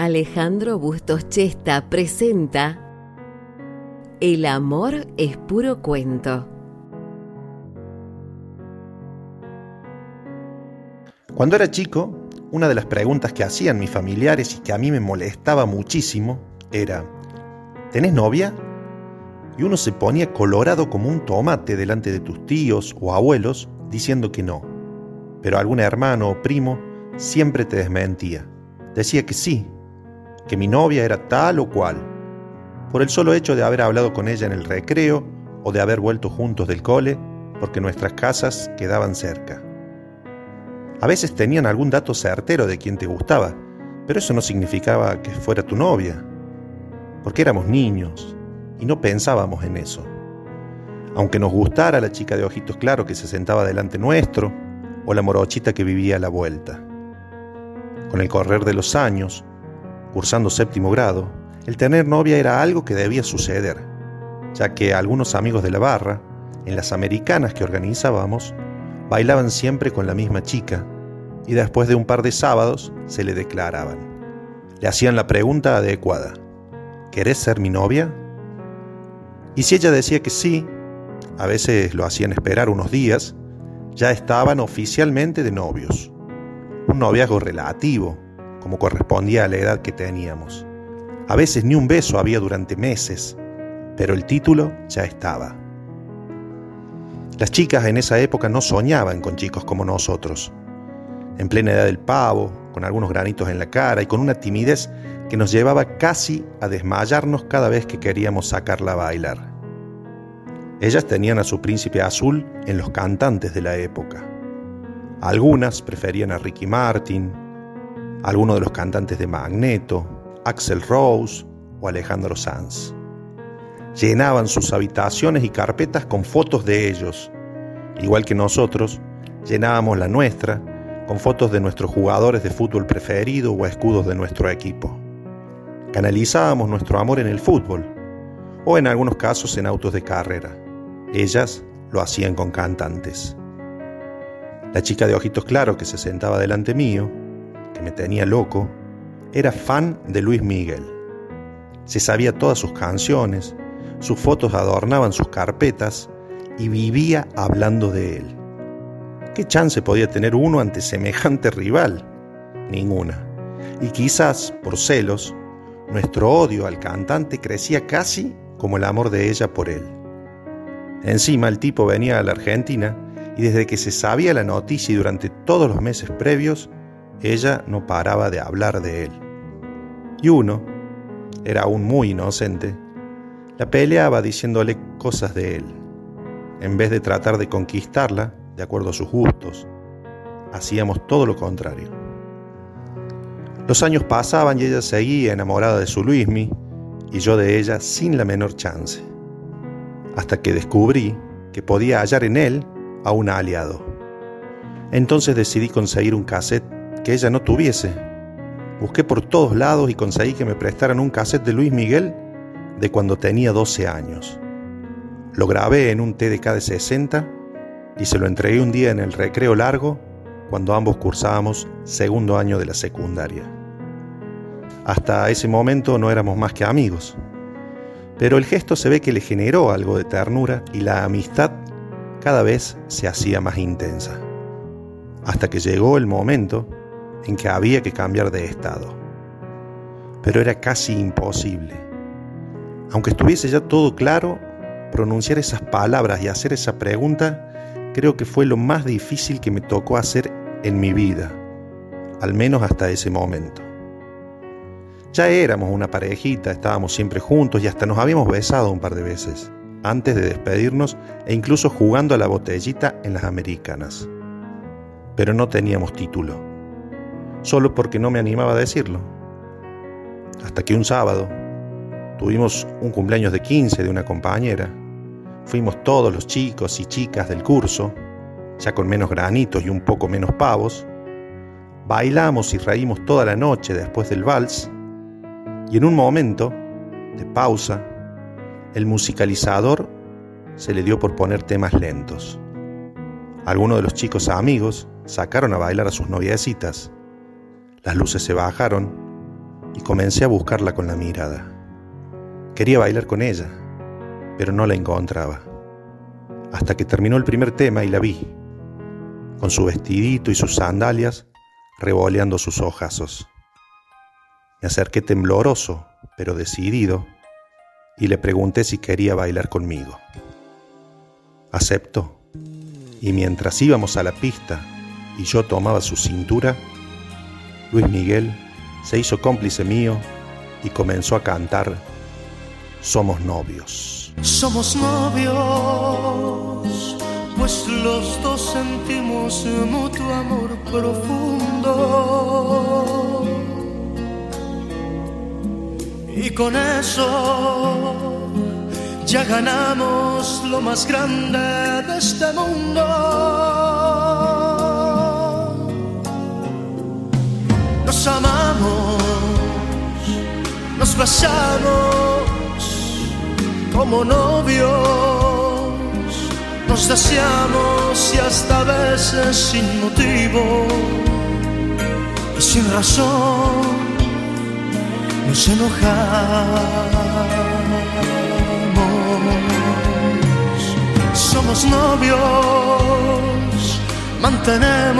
Alejandro Bustos Chesta presenta El amor es puro cuento. Cuando era chico, una de las preguntas que hacían mis familiares y que a mí me molestaba muchísimo era, ¿tenés novia? Y uno se ponía colorado como un tomate delante de tus tíos o abuelos diciendo que no. Pero algún hermano o primo siempre te desmentía. Decía que sí, que mi novia era tal o cual, por el solo hecho de haber hablado con ella en el recreo o de haber vuelto juntos del cole, porque nuestras casas quedaban cerca. A veces tenían algún dato certero de quien te gustaba, pero eso no significaba que fuera tu novia, porque éramos niños y no pensábamos en eso. Aunque nos gustara la chica de ojitos claros que se sentaba delante nuestro, o la morochita que vivía a la vuelta. Con el correr de los años, cursando séptimo grado, el tener novia era algo que debía suceder, ya que algunos amigos de la barra, en las americanas que organizábamos, bailaban siempre con la misma chica y después de un par de sábados se le declaraban. Le hacían la pregunta adecuada, ¿querés ser mi novia? Y si ella decía que sí, a veces lo hacían esperar unos días, ya estaban oficialmente de novios. Un noviazgo relativo, como correspondía a la edad que teníamos. A veces ni un beso había durante meses, pero el título ya estaba. Las chicas en esa época no soñaban con chicos como nosotros. En plena edad del pavo, con algunos granitos en la cara y con una timidez que nos llevaba casi a desmayarnos cada vez que queríamos sacarla a bailar. Ellas tenían a su príncipe azul en los cantantes de la época. Algunas preferían a Ricky Martin, algunos de los cantantes de Magneto, Axel Rose o Alejandro Sanz. Llenaban sus habitaciones y carpetas con fotos de ellos. Igual que nosotros, llenábamos la nuestra con fotos de nuestros jugadores de fútbol preferido o escudos de nuestro equipo. Canalizábamos nuestro amor en el fútbol, o en algunos casos en autos de carrera. Ellas lo hacían con cantantes. La chica de ojitos claros que se sentaba delante mío me tenía loco, era fan de Luis Miguel. Se sabía todas sus canciones, sus fotos adornaban sus carpetas y vivía hablando de él. ¿Qué chance podía tener uno ante semejante rival? Ninguna. Y quizás, por celos, nuestro odio al cantante crecía casi como el amor de ella por él. Encima el tipo venía a la Argentina y desde que se sabía la noticia y durante todos los meses previos, ella no paraba de hablar de él. Y uno, era aún muy inocente, la peleaba diciéndole cosas de él. En vez de tratar de conquistarla, de acuerdo a sus gustos, hacíamos todo lo contrario. Los años pasaban y ella seguía enamorada de su Luismi y yo de ella sin la menor chance. Hasta que descubrí que podía hallar en él a un aliado. Entonces decidí conseguir un cassette que ella no tuviese. Busqué por todos lados y conseguí que me prestaran un cassette de Luis Miguel de cuando tenía 12 años. Lo grabé en un TDK de 60 y se lo entregué un día en el recreo largo cuando ambos cursábamos segundo año de la secundaria. Hasta ese momento no éramos más que amigos, pero el gesto se ve que le generó algo de ternura y la amistad cada vez se hacía más intensa. Hasta que llegó el momento en que había que cambiar de estado. Pero era casi imposible. Aunque estuviese ya todo claro, pronunciar esas palabras y hacer esa pregunta creo que fue lo más difícil que me tocó hacer en mi vida, al menos hasta ese momento. Ya éramos una parejita, estábamos siempre juntos y hasta nos habíamos besado un par de veces, antes de despedirnos e incluso jugando a la botellita en las americanas. Pero no teníamos título solo porque no me animaba a decirlo. Hasta que un sábado tuvimos un cumpleaños de 15 de una compañera. Fuimos todos los chicos y chicas del curso, ya con menos granitos y un poco menos pavos. Bailamos y reímos toda la noche después del vals. Y en un momento de pausa, el musicalizador se le dio por poner temas lentos. Algunos de los chicos amigos sacaron a bailar a sus noviecitas las luces se bajaron y comencé a buscarla con la mirada. Quería bailar con ella, pero no la encontraba. Hasta que terminó el primer tema y la vi, con su vestidito y sus sandalias, revoleando sus ojazos. Me acerqué tembloroso, pero decidido, y le pregunté si quería bailar conmigo. Aceptó, y mientras íbamos a la pista y yo tomaba su cintura, Luis Miguel se hizo cómplice mío y comenzó a cantar Somos novios. Somos novios, pues los dos sentimos mutuo amor profundo. Y con eso ya ganamos lo más grande de este mundo. Amamos, nos besamos como novios, nos deseamos y hasta veces sin motivo y sin razón nos enojamos. Somos novios, mantenemos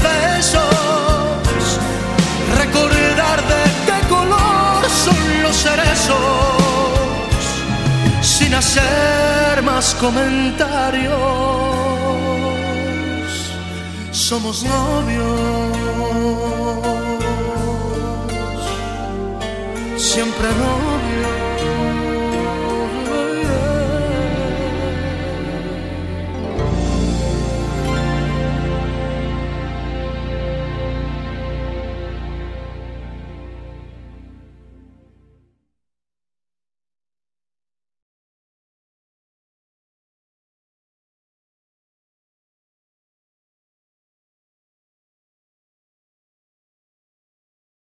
Besos, recordar de qué color son los cerezos, sin hacer más comentarios. Somos novios, siempre novios.